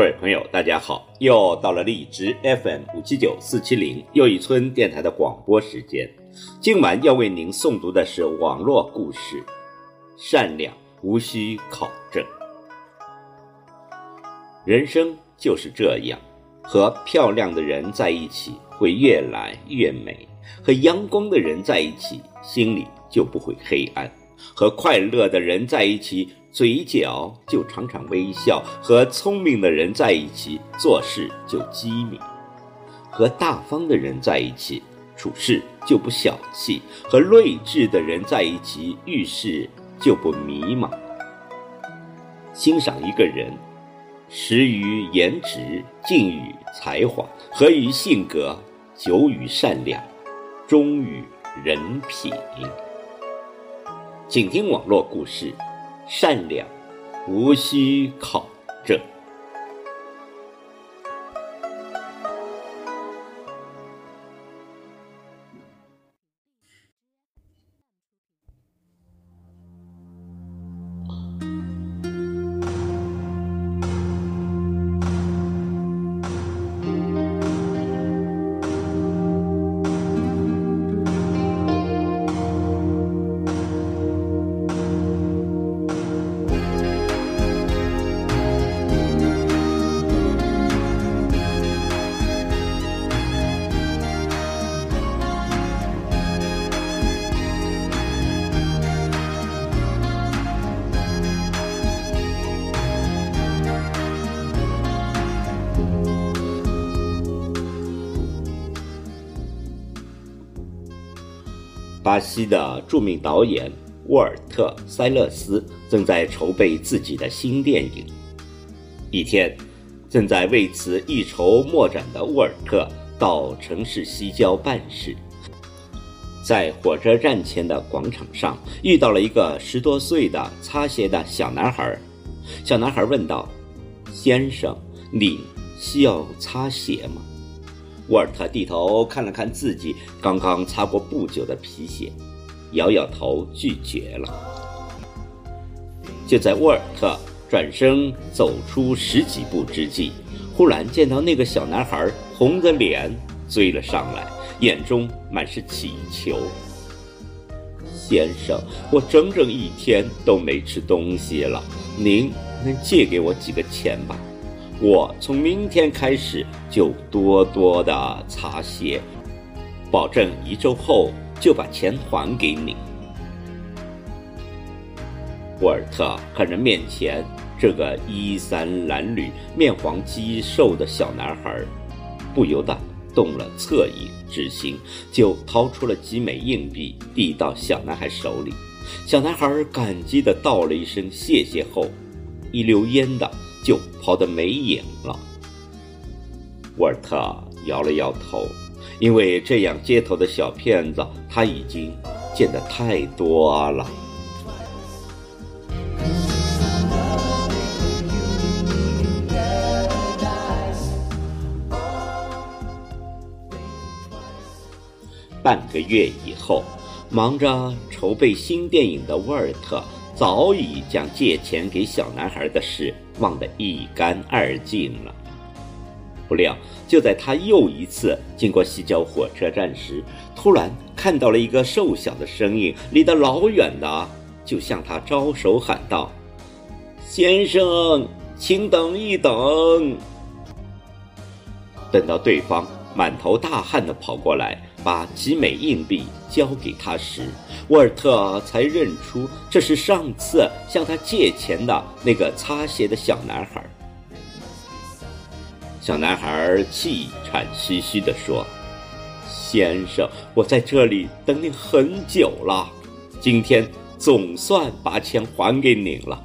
各位朋友，大家好！又到了荔枝 FM 五七九四七零又一村电台的广播时间。今晚要为您诵读的是网络故事《善良无需考证》。人生就是这样，和漂亮的人在一起会越来越美，和阳光的人在一起心里就不会黑暗，和快乐的人在一起。嘴角就常常微笑，和聪明的人在一起做事就机敏；和大方的人在一起处事就不小气；和睿智的人在一起遇事就不迷茫。欣赏一个人，始于颜值，敬于才华，合于性格，久于善良，忠于人品。请听网络故事。善良，无需考证。巴西的著名导演沃尔特·塞勒斯正在筹备自己的新电影。一天，正在为此一筹莫展的沃尔特到城市西郊办事，在火车站前的广场上遇到了一个十多岁的擦鞋的小男孩。小男孩问道：“先生，你需要擦鞋吗？”沃尔特低头看了看自己刚刚擦过不久的皮鞋，摇摇头拒绝了。就在沃尔特转身走出十几步之际，忽然见到那个小男孩红着脸追了上来，眼中满是乞求：“先生，我整整一天都没吃东西了，您能借给我几个钱吧？”我从明天开始就多多的擦鞋，保证一周后就把钱还给你。沃尔特看着面前这个衣衫褴褛、面黄肌瘦的小男孩，不由得动了恻隐之心，就掏出了几枚硬币递到小男孩手里。小男孩感激的道了一声谢谢后，一溜烟的。就跑得没影了。沃尔特摇了摇头，因为这样街头的小骗子他已经见得太多了。半个月以后，忙着筹备新电影的沃尔特。早已将借钱给小男孩的事忘得一干二净了。不料，就在他又一次经过西郊火车站时，突然看到了一个瘦小的身影，离得老远的，就向他招手喊道：“先生，请等一等。”等到对方满头大汗地跑过来。把几枚硬币交给他时，沃尔特才认出这是上次向他借钱的那个擦鞋的小男孩。小男孩气喘吁吁地说：“先生，我在这里等您很久了，今天总算把钱还给您了。”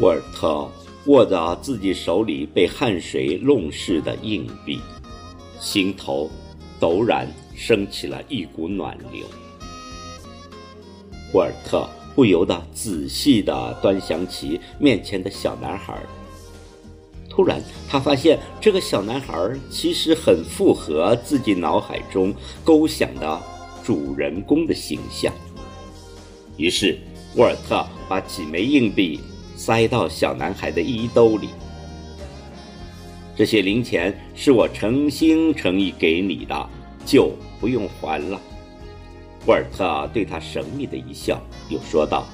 沃尔特握着自己手里被汗水弄湿的硬币，心头。陡然升起了一股暖流。沃尔特不由得仔细地端详起面前的小男孩。突然，他发现这个小男孩其实很符合自己脑海中构想的主人公的形象。于是，沃尔特把几枚硬币塞到小男孩的衣兜里，这些零钱是我诚心诚意给你的，就不用还了。”沃尔特对他神秘的一笑，又说道：“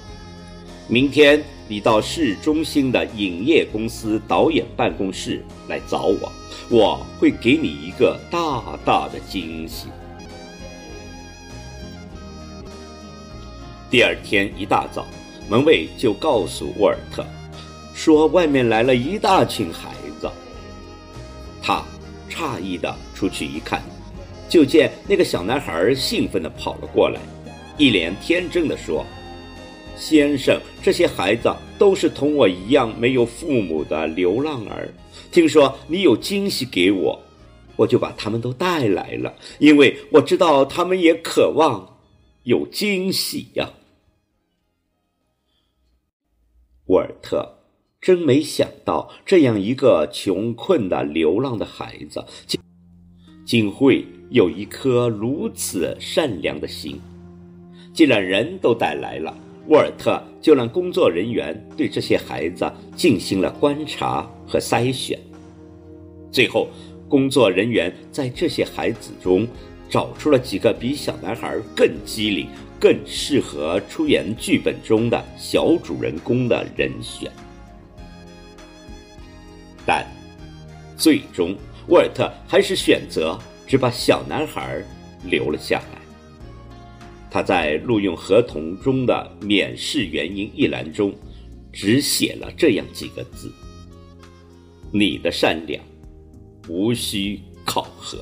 明天你到市中心的影业公司导演办公室来找我，我会给你一个大大的惊喜。”第二天一大早，门卫就告诉沃尔特，说外面来了一大群孩子。他诧异的出去一看。就见那个小男孩兴奋地跑了过来，一脸天真地说：“先生，这些孩子都是同我一样没有父母的流浪儿。听说你有惊喜给我，我就把他们都带来了，因为我知道他们也渴望有惊喜呀。”沃尔特真没想到，这样一个穷困的流浪的孩子，竟竟会。有一颗如此善良的心，既然人都带来了，沃尔特就让工作人员对这些孩子进行了观察和筛选。最后，工作人员在这些孩子中找出了几个比小男孩更机灵、更适合出演剧本中的小主人公的人选。但，最终沃尔特还是选择。只把小男孩留了下来。他在录用合同中的免试原因一栏中，只写了这样几个字：“你的善良，无需考核。”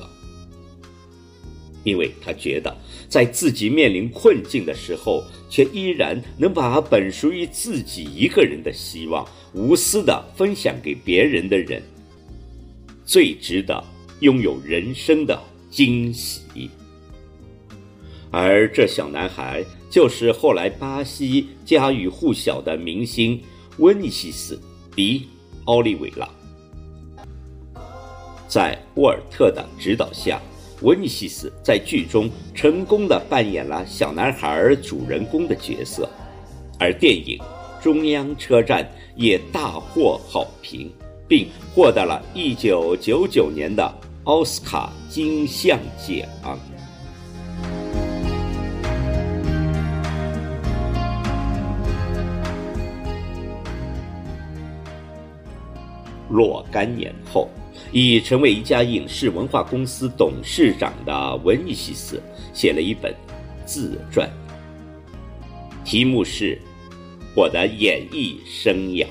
因为他觉得，在自己面临困境的时候，却依然能把本属于自己一个人的希望无私的分享给别人的人，最值得。拥有人生的惊喜，而这小男孩就是后来巴西家喻户晓的明星温尼西斯·迪·奥利维拉。在沃尔特的指导下，温尼西斯在剧中成功的扮演了小男孩主人公的角色，而电影《中央车站》也大获好评，并获得了1999年的。奥斯卡金像奖。若干年后，已成为一家影视文化公司董事长的文尼西斯写了一本自传，题目是《我的演艺生涯》。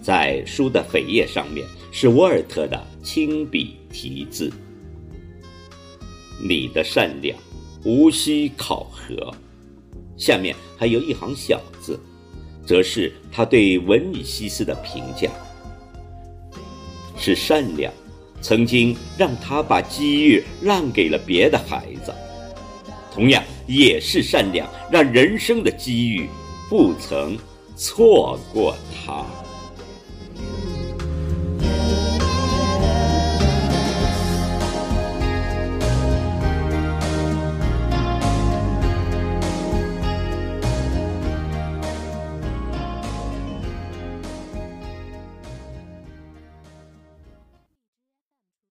在书的扉页上面。是沃尔特的亲笔题字。你的善良无需考核。下面还有一行小字，则是他对文尼西斯的评价：是善良，曾经让他把机遇让给了别的孩子；同样也是善良，让人生的机遇不曾错过他。